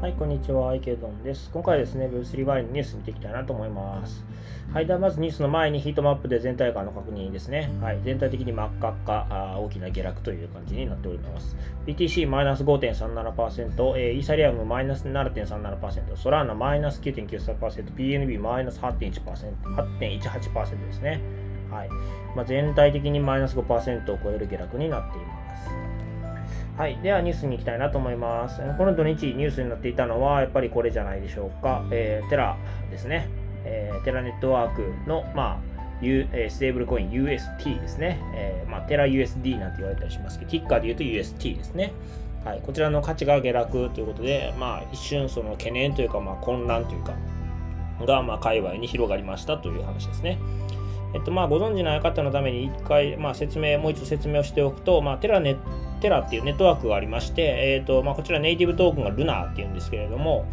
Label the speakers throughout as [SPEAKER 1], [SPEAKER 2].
[SPEAKER 1] はい、こんにちは、イケドンです。今回はですね、Web3 バリのニュース見ていきたいなと思います。はい、ではまずニュースの前にヒートマップで全体感の確認ですね。はい、全体的に真っ赤っか、あ大きな下落という感じになっております。BTC マイナス5.37%、え、イーサリアムマイナス7.37%、ソラーナマイナス9.93%、PNB マイナス8.1%、8.18%ですね。はいまあ、全体的にマイナス5%を超える下落になっています。はい。ではニュースに行きたいなと思います。この土日ニュースになっていたのは、やっぱりこれじゃないでしょうか。えー、テラですね。えー、テラネットワークの、まあ、U え、ステーブルコイン UST ですね。えー、まあ、テラ USD なんて言われたりしますけど、ティッカーで言うと UST ですね。はい。こちらの価値が下落ということで、まあ、一瞬その懸念というか、まあ、混乱というか、が、まあ、界隈に広がりましたという話ですね。えっと、まあ、ご存知ない方のために一回、まあ、説明、もう一度説明をしておくと、まあ、テラネTerra っていうネットワークがありまして、えっと、まあ、こちらネイティブトークンが Luna っていうんですけれども、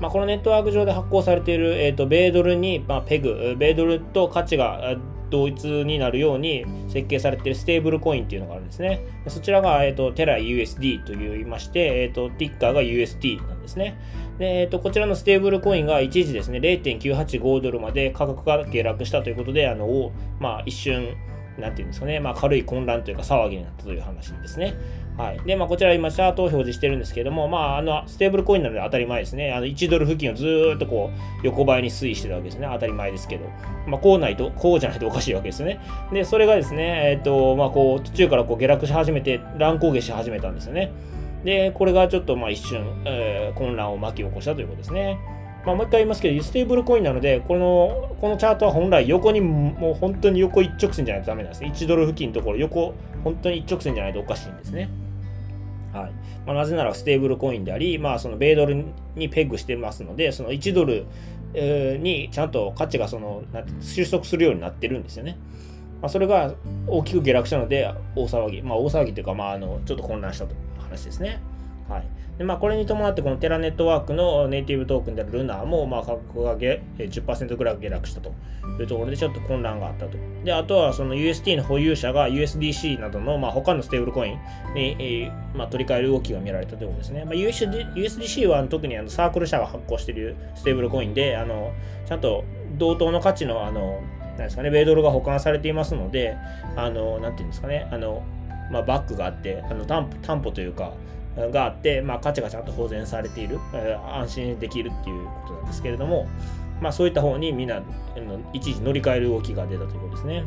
[SPEAKER 1] まあ、このネットワーク上で発行されている、えっと、米ドルに、まあ、ペグ、米ドルと価値が同一になるように設計されているステーブルコインっていうのがあるんですね。そちらが、えっと、 Terra USD と言いまして、えっと、ティッカーが UST なんですね。で、えっと、こちらのステーブルコインが一時ですね、0.985ドルまで価格が下落したということで、あの、まあ、一瞬、なんていうんですかね、まあ、軽い混乱というか騒ぎになったという話ですね。はい。で、まあ、こちら今、チャートを表示してるんですけども、まあ、あの、ステーブルコインなので当たり前ですね。あの、1ドル付近をずっとこう、横ばいに推移してるわけですね。当たり前ですけど。まあ、こうないと、こうじゃないとおかしいわけですね。で、それがですね、えっ、と、まあ、こう、途中からこう下落し始めて、乱高下し始めたんですよね。で、これがちょっとまあ一瞬、えー、混乱を巻き起こしたということですね。まあ、もう一回言いますけど、ステーブルコインなので、このこのチャートは本来横に、もう本当に横一直線じゃないとダメなんですね。1ドル付近のところ、横、本当に一直線じゃないとおかしいんですね。はいまあ、なぜならステーブルコインであり、まあ、その米ドルにペグしてますので、その1ドルにちゃんと価値がその収束するようになってるんですよね。まあ、それが大きく下落したので、大騒ぎ、まあ、大騒ぎというか、まあ、あのちょっと混乱したという話ですね。はい。でまあ、これに伴って、このテラネットワークのネイティブトークンであるルナーも、まあ、価格が10%ぐらい下落したというところで、ちょっと混乱があったと。で、あとは、その UST の保有者が USDC などの、まあ、他のステーブルコインに、え、まあ、取り替える動きが見られたということですね。まあ、USD USDC は特にあのサークル社が発行しているステーブルコインで、あのちゃんと同等の価値の、あの、なんですかね、米ドルが保管されていますので、あの、なんていうんですかね、あの、まあ、バックがあって、あの担保担保というか、があって、まあ、価値がちゃんと保全されている、安心できるっていうことなんですけれども、まあ、そういった方にみんな一時乗り換える動きが出たということですね。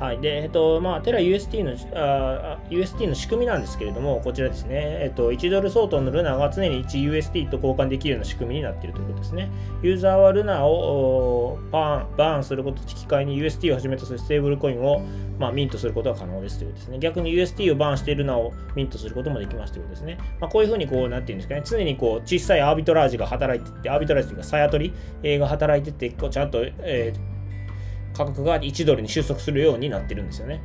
[SPEAKER 1] はい。で、えっと、まあ、テラ UST の、あ UST の仕組みなんですけれども、こちらですね、えっと、1ドル相当のルナーが常に 1UST と交換できるような仕組みになっているということですね。ユーザーはルナーをバーン、バーンすることと引き換えに UST をはじめとするステーブルコインを、まあ、ミントすることが可能ですということですね。逆に UST をバーンしてルナをミントすることもできますということですね。まあ、こういうふうに、こう、なんていうんですかね、常にこう、小さいアービトラージが働いてて、アービトラージというか、さや取りが働いてて、こうちゃんと、えー価格が1ドルに収束するようになってるんですよね。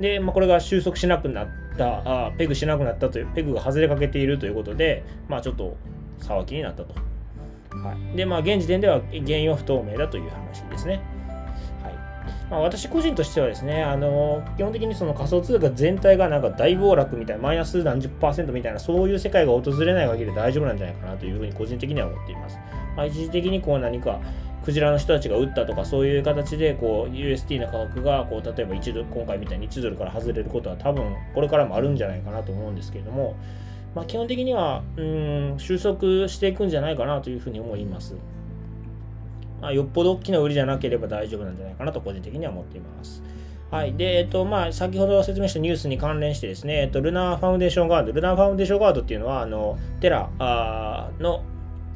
[SPEAKER 1] で、まあ、これが収束しなくなった、あペグしなくなったという、ペグが外れかけているということで、まあ、ちょっと騒ぎになったと。はい、で、まあ、現時点では原因は不透明だという話ですね。はいまあ、私個人としてはですね、あの基本的にその仮想通貨全体がなんか大暴落みたいな、マイナス何十パーセントみたいな、そういう世界が訪れない限り大丈夫なんじゃないかなというふうに個人的には思っています。まあ、一時的にこう何かクジラの人たちが撃ったとかそういう形でこう UST の価格がこう例えば1ドル今回みたいに1ドルから外れることは多分これからもあるんじゃないかなと思うんですけれども、まあ、基本的にはうん収束していくんじゃないかなというふうに思います。まあ、よっぽど大きな売りじゃなければ大丈夫なんじゃないかなと個人的には思っています。はい。で、えっと、まあ、先ほど説明したニュースに関連してですね、えっと、 Luna Foundation Guard、Luna Foundation Guard っていうのは、あの、 Terra の、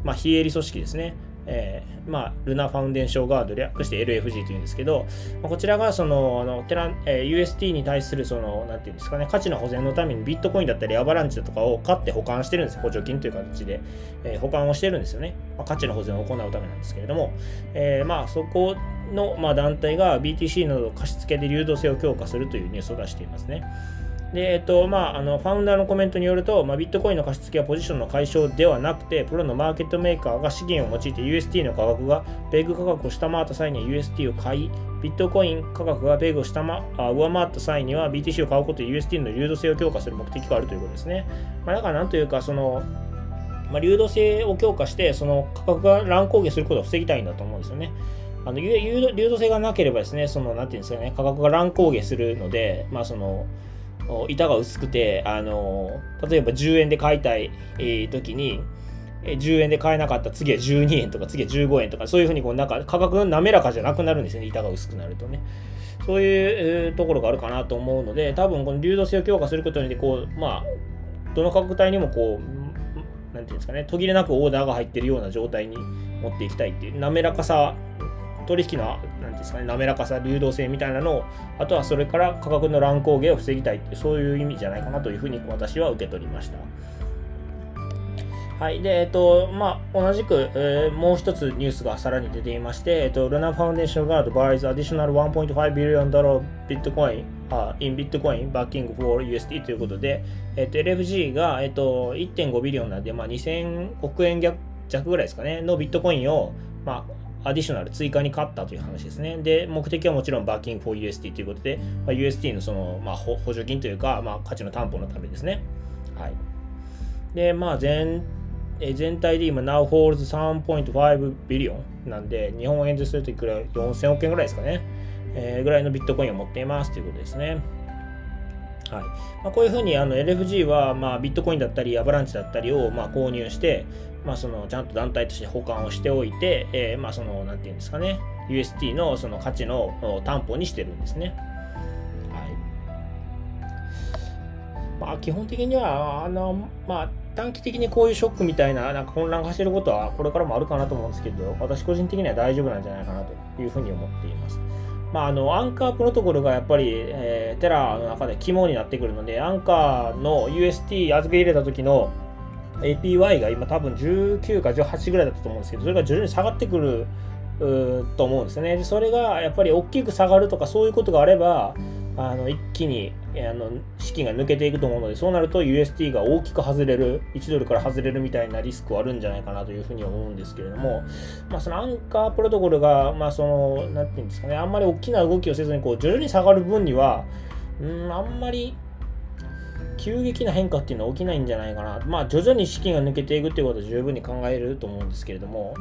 [SPEAKER 1] まあ、非営利組織ですね。えー、まあ、 Luna Foundation Guard 略して LFG というんですけど、まあ、こちらがその、あの Terra えー、UST に対するその、なんていうんですかね、価値の保全のためにビットコインだったり Avalanche だとかを買って保管してるんです。補助金という形で、えー、保管をしてるんですよね。まあ、価値の保全を行うためなんですけれども、えー、まあ、そこの、まあ、団体が BTC など貸付で流動性を強化するというニュースを出していますね。で、えっと、まあ、あの、ファウンダーのコメントによると、まあ、ビットコインの貸し付けはポジションの解消ではなくて、プロのマーケットメーカーが資源を用いて UST の価格がペグ価格を下回った際には UST を買い、ビットコイン価格がペグを下回あ上回った際には BTC を買うことで UST の流動性を強化する目的があるということですね。まあ、だからなんというか、その、まあ、流動性を強化して、その価格が乱高下することを防ぎたいんだと思うんですよね。あの流動性がなければですね、その、なんていうんですかね、価格が乱高下するので、まあ、その、板が薄くて、あの例えば10円で買いたい、えー、時に、10円で買えなかった次は12円とか次は15円とかそういうふうにこうなんか価格が滑らかじゃなくなるんですよね。板が薄くなるとね。そういうところがあるかなと思うので多分この流動性を強化することによってこうまあどの価格帯にもこう何ていうんですかね途切れなくオーダーが入ってるような状態に持っていきたいっていう滑らかさ取引のですかね滑らかさ流動性みたいなのをあとはそれから価格の乱高下を防ぎたいってそういう意味じゃないかなというふうに私は受け取りました。はい。で、えっと、まあ、同じく、えー、もう一つニュースがさらに出ていまして、えっと、ルナファウンデーションガード buys additional 1.5 billion dollar bitcoin、uh, in bitcoin backing for USD ということで、えっと、LFG が、えっと、1.5ビリオンなんで、まあ、2000億円弱ぐらいですかね、のビットコインを、まあ、アディショナル追加に買ったという話ですね。で、目的はもちろんバッキング for USD ということで、まあ、USD のその、まあ、補助金というか、まあ、価値の担保のためですね。はい。で、まあ全、え全体で今、Now holds 3.5ビリオンなんで、日本円でするといくら4000億円ぐらいですかね。えー、ぐらいのビットコインを持っていますということですね。はいまあ、こういうふうにあの LFG はまあビットコインだったりアバランチだったりをまあ購入して、まあ、そのちゃんと団体として保管をしておいて、えー、まあそのなんていうんですかね UST のその価値の担保にしてるんですね。はいまあ、基本的にはあの、まあ、短期的にこういうショックみたいななんか混乱が走ることはこれからもあるかなと思うんですけど私個人的には大丈夫なんじゃないかなというふうに思っています。まあ、あのアンカープロトコルがやっぱり、えー、テラの中で肝になってくるので、アンカーの UST 預け入れた時の APY が今多分19か18ぐらいだったと思うんですけど、それが徐々に下がってくると思うんですね。でそれがやっぱり大きく下がるとかそういうことがあれば、あの一気にあの資金が抜けていくと思うのでそうなると UST が大きく外れる1ドルから外れるみたいなリスクはあるんじゃないかなというふうに思うんですけれども、まあ、そのアンカープロトコルが、まあ、その何て言うんですかねあんまり大きな動きをせずにこう徐々に下がる分にはうんあんまり急激な変化っていうのは起きないんじゃないかな。まあ、徐々に資金が抜けていくっていうことは十分に考えると思うんですけれども、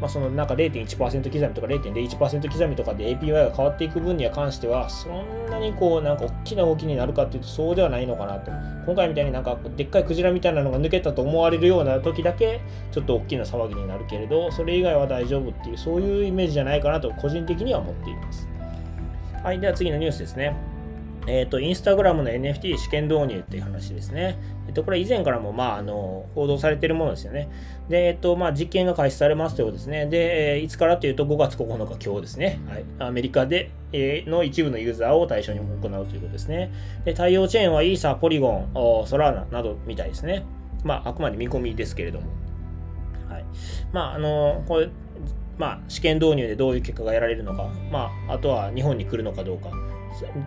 [SPEAKER 1] まあ、そのなんか0.1%刻みとか0.01%刻みとかで APY が変わっていく分には関しては、そんなにこう、なんか大きな動きになるかっていうと、そうではないのかなと。今回みたいになんかでっかいクジラみたいなのが抜けたと思われるような時だけ、ちょっと大きな騒ぎになるけれど、それ以外は大丈夫っていう、そういうイメージじゃないかなと、個人的には思っています。はい、では次のニュースですね。えっ、と、インスタグラムの NFT 試験導入っていう話ですね。えっ、と、これ以前からも、まあ、あの、報道されているものですよね。で、えっ、と、まあ、実験が開始されますということですね。で、えいつからというと5月9日今日ですね。はい。アメリカで、えの一部のユーザーを対象に行うということですね。で、対応チェーンはイーサー、ポリゴン、ソラーナなどみたいですね。まあ、あくまで見込みですけれども。はい。まあ、あの、これ、まあ、試験導入でどういう結果が得られるのか、まあ、あとは日本に来るのかどうか、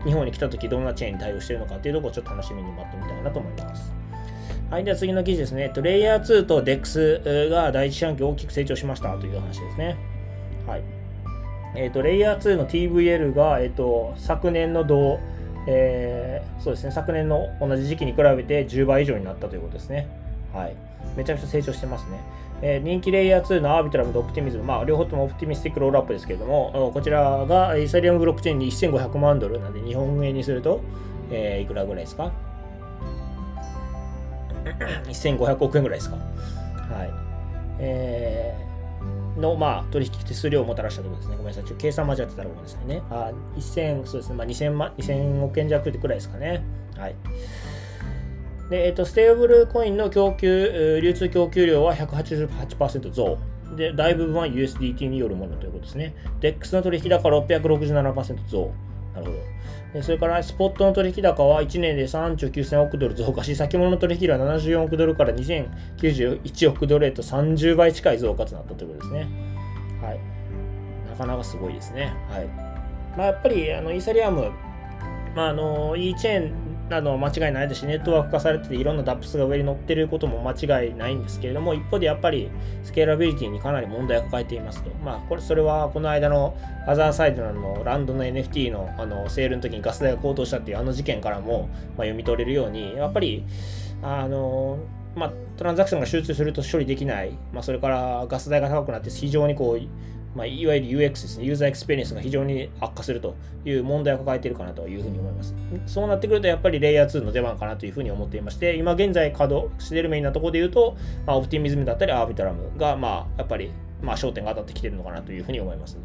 [SPEAKER 1] 日本に来た時どんなチェーンに対応しているのかっていうところをちょっと楽しみに待ってみたいなと思います。はい、では次の記事ですね。レイヤー2と DEX が第一四半期大きく成長しましたという話ですね。はい。えっ、ー、と、レイヤー2の TVL が、えっ、ー、と、昨年の同、えー、そうですね、昨年の同じ時期に比べて10倍以上になったということですね。はい。めちゃくちゃ成長してますね。えー、人気レイヤー2のアービトラムとオプティミズム、まあ、両方ともオプティミスティックロールアップですけれども、こちらがイーサリアムブロックチェーンに1500万ドルなんで、日本円にすると、えー、いくらぐらいですか ?1500 億円ぐらいですか？はい。えー、の、まあ、取引手数料をもたらしたところですね。ごめんなさい。ちょっと計算間違ってたらごめんなさいね。あ、1000、そうですね。まあ、2000万、2000億円弱ってくらいですかね。はい。で、えっと、ステーブルコインの供給、流通供給量は188%増。で、大部分は USDT によるものということですね。DEX の取引高667%増。なるほど。でそれから、スポットの取引高は1年で3兆9000億ドル増加し、先物の取引量は74億ドルから2091億ドルへと30倍近い増加となったということですね。はい。なかなかすごいですね。はい。まあ、やっぱり、あの、イーサリアム、まあ、あの、いいチェーンあの間違いないですし、ネットワーク化されてていろんな DAPS が上に乗ってることも間違いないんですけれども、一方でやっぱりスケーラビリティにかなり問題を抱えていますと。まあ、これ、それはこの間のアザーサイドのランドの NFT のあのセールの時にガス代が高騰したっていうあの事件からも、まあ、読み取れるように、やっぱり、あの、まあ、トランザクションが集中すると処理できない、まあ、それからガス代が高くなって非常にこう、まあ、いわゆる UX ですね、ユーザーエクスペリエンスが非常に悪化するという問題を抱えているかなというふうに思います。そうなってくると、やっぱりレイヤー2の出番かなというふうに思っていまして、今現在稼働しているメインなところで言うと、まあ、 Optimism だったり Arbitrum が、まあ、やっぱり、まあ、焦点が当たってきているのかなというふうに思います。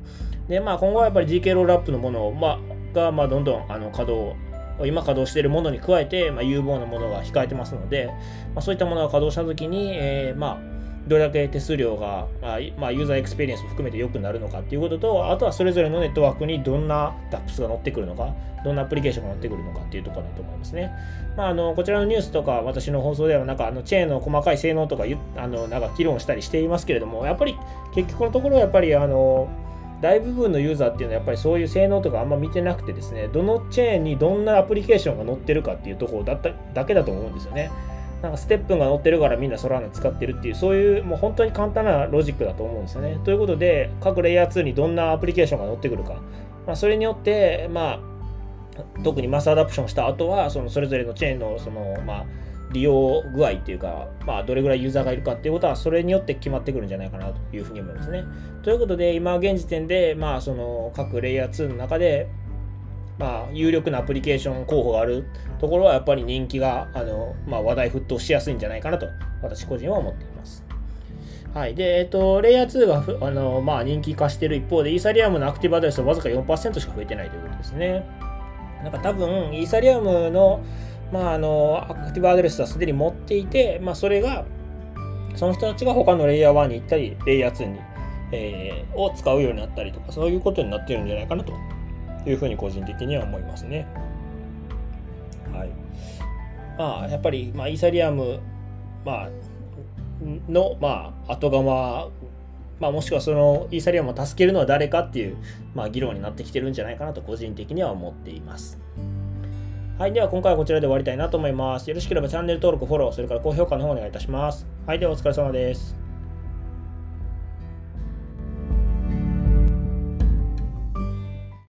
[SPEAKER 1] で、まあ、今後はやっぱり GK ロールアップのものを、まあ、が、まあ、どんどんあの稼働今稼働しているものに加えて、まあ、有望なものが控えてますので、まあ、そういったものが稼働したときに、えー、まあ、どれだけ手数料が、まあ、ユーザーエクスペリエンスを含めて良くなるのかっていうことと、あとはそれぞれのネットワークにどんな DApps が乗ってくるのか、どんなアプリケーションが乗ってくるのかっていうところだと思いますね。まあ、あのこちらのニュースとか私の放送ではなんかあのチェーンの細かい性能とかあのなんか議論したりしていますけれども、やっぱり結局のところやっぱりあの大部分のユーザーっていうのはやっぱりそういう性能とかあんま見てなくてですね、どのチェーンにどんなアプリケーションが載ってるかっていうところだっただけだと思うんですよね。なんか STEPN が載ってるからみんな Solana 使ってるっていう、そういうもう本当に簡単なロジックだと思うんですよね。ということで、各レイヤー2にどんなアプリケーションが載ってくるか。まあ、それによって、まあ、特に mass adoption した後は、そのそれぞれのチェーンのその、まあ、利用具合っていうか、まあ、どれぐらいユーザーがいるかっていうことは、それによって決まってくるんじゃないかなというふうに思いますね。ということで、今現時点で、まあ、その各レイヤー2の中で、まあ、有力なアプリケーション候補があるところはやっぱり人気があの、まあ、話題沸騰しやすいんじゃないかなと私個人は思っています。はい。で、えっと、レイヤー2があの、まあ、人気化している一方で、イーサリアムのアクティブアドレスはわずか4%しか増えてないということですね。なんか多分、イーサリアムの,、まあ、あのアクティブアドレスはすでに持っていて、まあ、それが、その人たちが他のレイヤー1に行ったり、レイヤー2に、えー、を使うようになったりとか、そういうことになってるんじゃないかなとというふうに個人的には思いますね。はい。まあ、やっぱり、まあ、イーサリアム、まあ、の、まあ、後釜、まあ、もしくはそのイーサリアムを助けるのは誰かっていう、まあ、議論になってきてるんじゃないかなと個人的には思っています。はい。では今回はこちらで終わりたいなと思います。よろしければチャンネル登録、フォロー、それから高評価の方お願いいたします。はい。ではお疲れ様です。